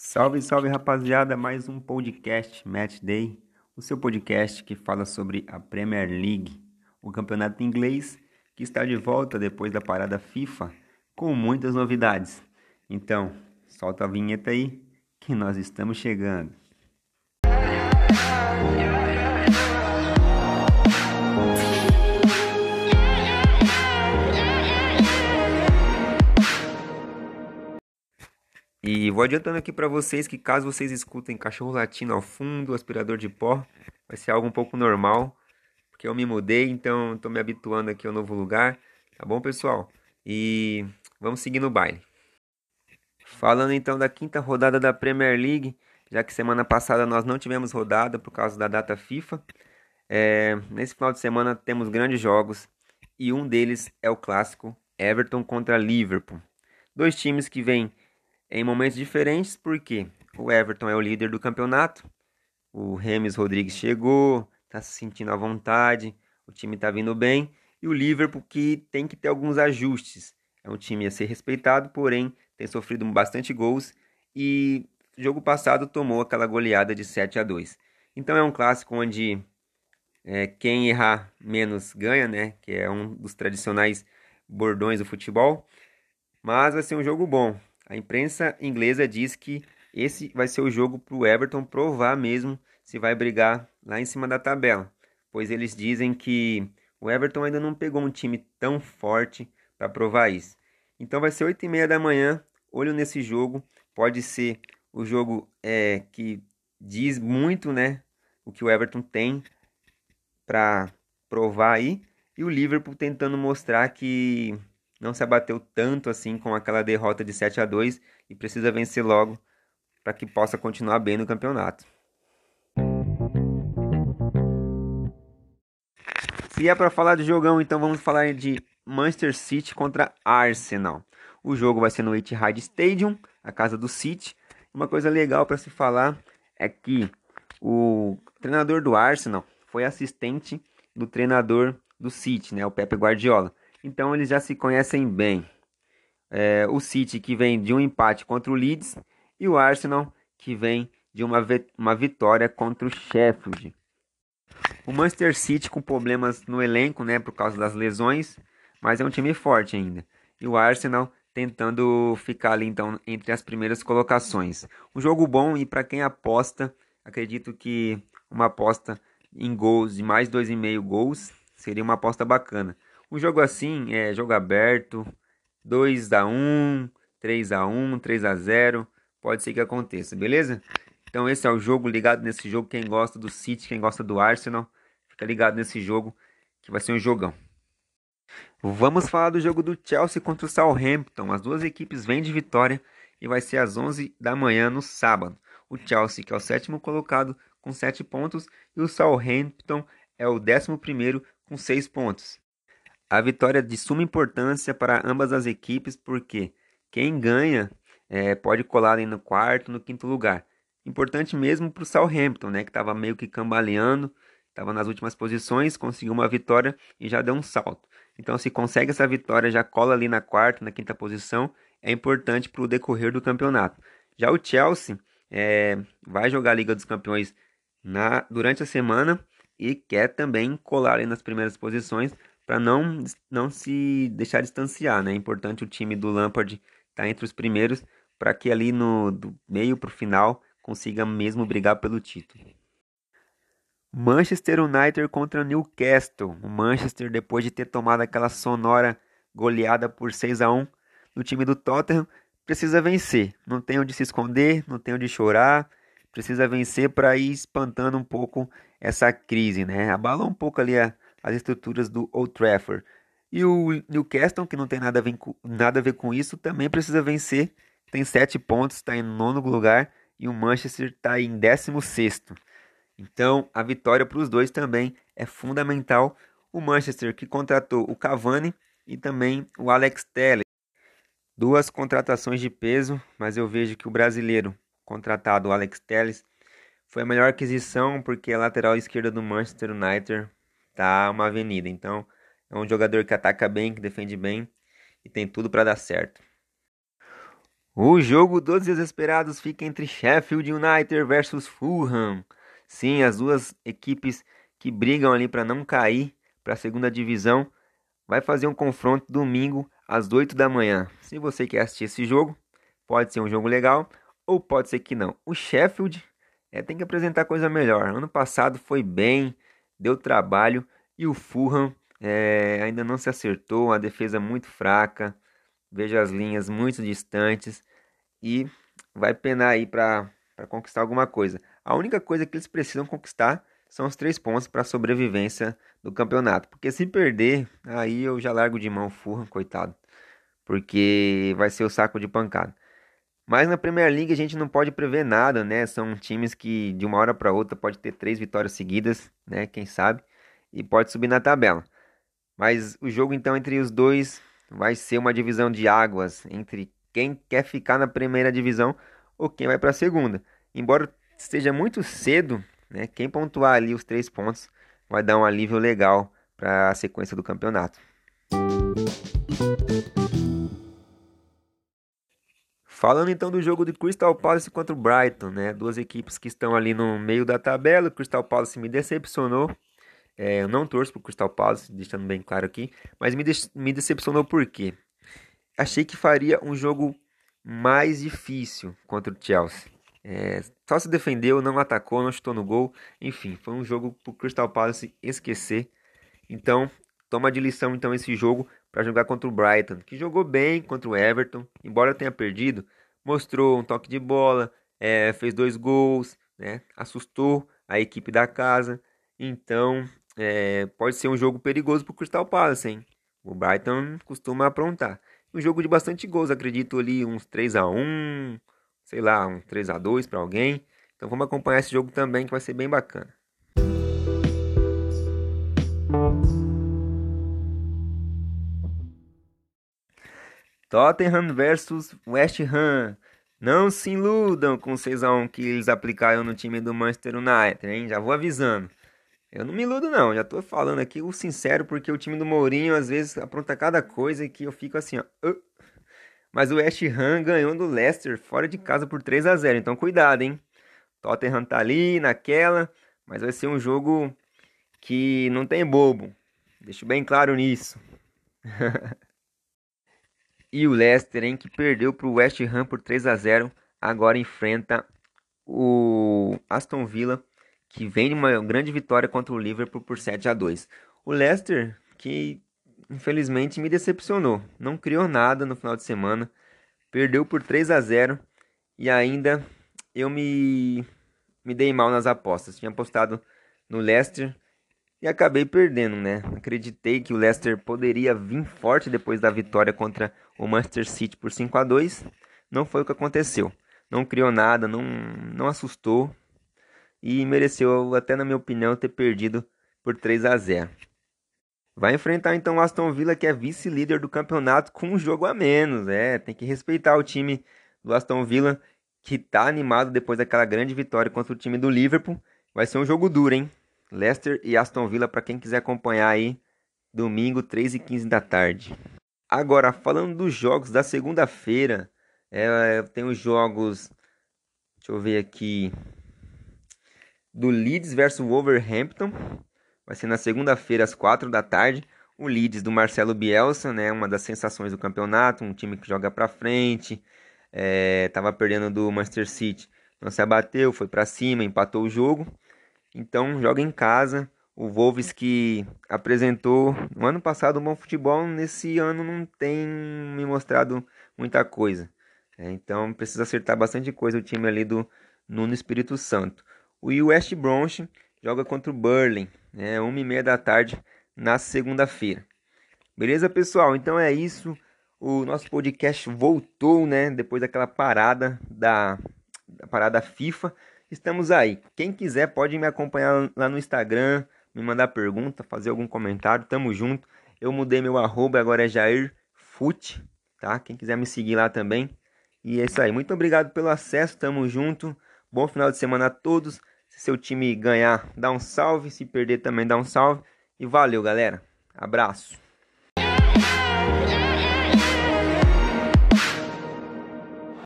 Salve, salve rapaziada, mais um podcast Match Day, o seu podcast que fala sobre a Premier League, o campeonato inglês que está de volta depois da parada FIFA com muitas novidades. Então, solta a vinheta aí que nós estamos chegando. Vou adiantando aqui para vocês que caso vocês escutem cachorro latindo ao fundo, aspirador de pó, vai ser algo um pouco normal, porque eu me mudei, então estou me habituando aqui ao novo lugar, tá bom, pessoal? E vamos seguir no baile. Falando então da quinta rodada da Premier League, já que semana passada nós não tivemos rodada por causa da data FIFA, é, nesse final de semana temos grandes jogos e um deles é o clássico Everton contra Liverpool. Dois times que vêm em momentos diferentes, porque o Everton é o líder do campeonato, o Remes Rodrigues chegou, está se sentindo à vontade, o time está vindo bem, e o Liverpool que tem que ter alguns ajustes. É um time a ser respeitado, porém tem sofrido bastante gols e jogo passado tomou aquela goleada de 7 a 2. Então é um clássico onde é, quem errar menos ganha, né? Que é um dos tradicionais bordões do futebol. Mas vai ser um jogo bom. A imprensa inglesa diz que esse vai ser o jogo para o Everton provar mesmo se vai brigar lá em cima da tabela, pois eles dizem que o Everton ainda não pegou um time tão forte para provar isso. Então vai ser 8 e meia da manhã, olho nesse jogo, pode ser o jogo é, que diz muito, né, o que o Everton tem para provar aí, e o Liverpool tentando mostrar que não se abateu tanto assim com aquela derrota de 7 a 2 e precisa vencer logo para que possa continuar bem no campeonato. Se é para falar de jogão, então vamos falar de Manchester City contra Arsenal. O jogo vai ser no Etihad Stadium, a casa do City. Uma coisa legal para se falar é que o treinador do Arsenal foi assistente do treinador do City, né, o Pepe Guardiola. Então eles já se conhecem bem. É, o City que vem de um empate contra o Leeds e o Arsenal que vem de uma, uma vitória contra o Sheffield. O Manchester City com problemas no elenco, né, por causa das lesões, mas é um time forte ainda. E o Arsenal tentando ficar ali então entre as primeiras colocações. Um jogo bom e para quem aposta, acredito que uma aposta em gols de mais 2,5 gols seria uma aposta bacana. Um jogo assim é jogo aberto, 2 a 1, 3 a 1, 3 a 0, pode ser que aconteça, beleza? Então esse é o jogo ligado nesse jogo, quem gosta do City, quem gosta do Arsenal, fica ligado nesse jogo que vai ser um jogão. Vamos falar do jogo do Chelsea contra o Southampton. As duas equipes vêm de vitória e vai ser às 11 da manhã no sábado. O Chelsea, que é o sétimo colocado com 7 pontos, e o Southampton é o décimo primeiro com 6 pontos. A vitória é de suma importância para ambas as equipes, porque quem ganha é, pode colar ali no quarto, no quinto lugar. Importante mesmo para o Southampton, né, que estava meio que cambaleando, estava nas últimas posições, conseguiu uma vitória e já deu um salto. Então, se consegue essa vitória, já cola ali na quarta, na quinta posição, é importante para o decorrer do campeonato. Já o Chelsea é, vai jogar a Liga dos Campeões na, durante a semana e quer também colar ali nas primeiras posições para não, não se deixar distanciar, né? É importante o time do Lampard estar tá entre os primeiros para que ali no do meio para o final consiga mesmo brigar pelo título. Manchester United contra Newcastle. O Manchester, depois de ter tomado aquela sonora goleada por 6 a 1 no time do Tottenham, precisa vencer. Não tem onde se esconder, não tem onde chorar. Precisa vencer para ir espantando um pouco essa crise, né? Abala um pouco ali a, as estruturas do Old Trafford. E o Newcastle, que não tem nada a ver com, nada a ver com isso, também precisa vencer. Tem sete pontos, está em nono lugar. E o Manchester está em décimo sexto. Então, a vitória para os dois também é fundamental. O Manchester que contratou o Cavani e também o Alex Telles. Duas contratações de peso, mas eu vejo que o brasileiro contratado, o Alex Telles, foi a melhor aquisição porque a lateral esquerda do Manchester United tá uma avenida. Então, é um jogador que ataca bem, que defende bem e tem tudo para dar certo. O jogo dos desesperados fica entre Sheffield United versus Fulham. Sim, as duas equipes que brigam ali para não cair para a segunda divisão vai fazer um confronto domingo às 8 da manhã. Se você quer assistir esse jogo, pode ser um jogo legal ou pode ser que não. O Sheffield é, tem que apresentar coisa melhor. Ano passado foi bem, deu trabalho e o Fulham é, ainda não se acertou, a defesa muito fraca. Veja as linhas muito distantes e vai penar aí para conquistar alguma coisa. A única coisa que eles precisam conquistar são os três pontos para a sobrevivência do campeonato. Porque se perder, aí eu já largo de mão o coitado. Porque vai ser o saco de pancada. Mas na Premier League a gente não pode prever nada, né? São times que de uma hora para outra pode ter três vitórias seguidas, né? Quem sabe? E pode subir na tabela. Mas o jogo então entre os dois vai ser uma divisão de águas entre quem quer ficar na primeira divisão ou quem vai para a segunda. Embora esteja muito cedo, né, quem pontuar ali os três pontos vai dar um alívio legal para a sequência do campeonato. Falando então do jogo de Crystal Palace contra o Brighton, né? Duas equipes que estão ali no meio da tabela. O Crystal Palace me decepcionou é, eu não torço pro Crystal Palace, deixando bem claro aqui, mas me, de me decepcionou por quê? Achei que faria um jogo mais difícil contra o Chelsea. É, só se defendeu, não atacou, não chutou no gol. Enfim, foi um jogo pro Crystal Palace esquecer. Então, toma de lição então esse jogo para jogar contra o Brighton, que jogou bem contra o Everton, embora tenha perdido, mostrou um toque de bola, é, fez dois gols, né, assustou a equipe da casa. Então, é, pode ser um jogo perigoso para o Crystal Palace, hein? O Brighton costuma aprontar. Um jogo de bastante gols, acredito ali uns 3 a 1 sei lá, um 3 a 2 para alguém. Então vamos acompanhar esse jogo também que vai ser bem bacana. Tottenham versus West Ham. Não se iludam com o 6x1 que eles aplicaram no time do Manchester United, hein? Já vou avisando. Eu não me iludo, não. Já tô falando aqui o sincero, porque o time do Mourinho às vezes apronta cada coisa que eu fico assim, ó. Mas o West Ham ganhou do Leicester fora de casa por 3 a 0 Então cuidado, hein? Tottenham tá ali naquela, mas vai ser um jogo que não tem bobo. Deixo bem claro nisso. e o Leicester, hein, que perdeu pro West Ham por 3 a 0 agora enfrenta o Aston Villa que vem de uma grande vitória contra o Liverpool por 7 a 2. O Leicester, que infelizmente me decepcionou, não criou nada no final de semana, perdeu por 3 a 0 e ainda eu me me dei mal nas apostas. Tinha apostado no Leicester e acabei perdendo, né? Acreditei que o Leicester poderia vir forte depois da vitória contra o Manchester City por 5 a 2. Não foi o que aconteceu. Não criou nada, não não assustou, e mereceu, até na minha opinião, ter perdido por 3 a 0. Vai enfrentar então o Aston Villa, que é vice-líder do campeonato, com um jogo a menos. É, tem que respeitar o time do Aston Villa, que tá animado depois daquela grande vitória contra o time do Liverpool. Vai ser um jogo duro, hein? Leicester e Aston Villa, para quem quiser acompanhar aí, domingo, 3 e 15 da tarde. Agora, falando dos jogos da segunda-feira, é, tem os jogos. Deixa eu ver aqui do Leeds versus Wolverhampton. Vai ser na segunda-feira às 4 da tarde. O Leeds do Marcelo Bielsa, né, uma das sensações do campeonato, um time que joga para frente, estava é, perdendo do Manchester City, não se abateu, foi para cima, empatou o jogo. Então joga em casa. O Wolves que apresentou no ano passado um bom futebol, nesse ano não tem me mostrado muita coisa. É, então precisa acertar bastante coisa o time ali do Nuno Espírito Santo. O West Brom joga contra o Burley, né, uma e meia da tarde na segunda-feira. Beleza, pessoal? Então é isso. O nosso podcast voltou, né? Depois daquela parada da, da parada FIFA. Estamos aí. Quem quiser pode me acompanhar lá no Instagram, me mandar pergunta, fazer algum comentário. Tamo junto. Eu mudei meu arroba, agora é Jair Fute, tá? Quem quiser me seguir lá também. E é isso aí. Muito obrigado pelo acesso. Tamo junto. Bom final de semana a todos. Se seu time ganhar, dá um salve. Se perder também, dá um salve. E valeu, galera. Abraço.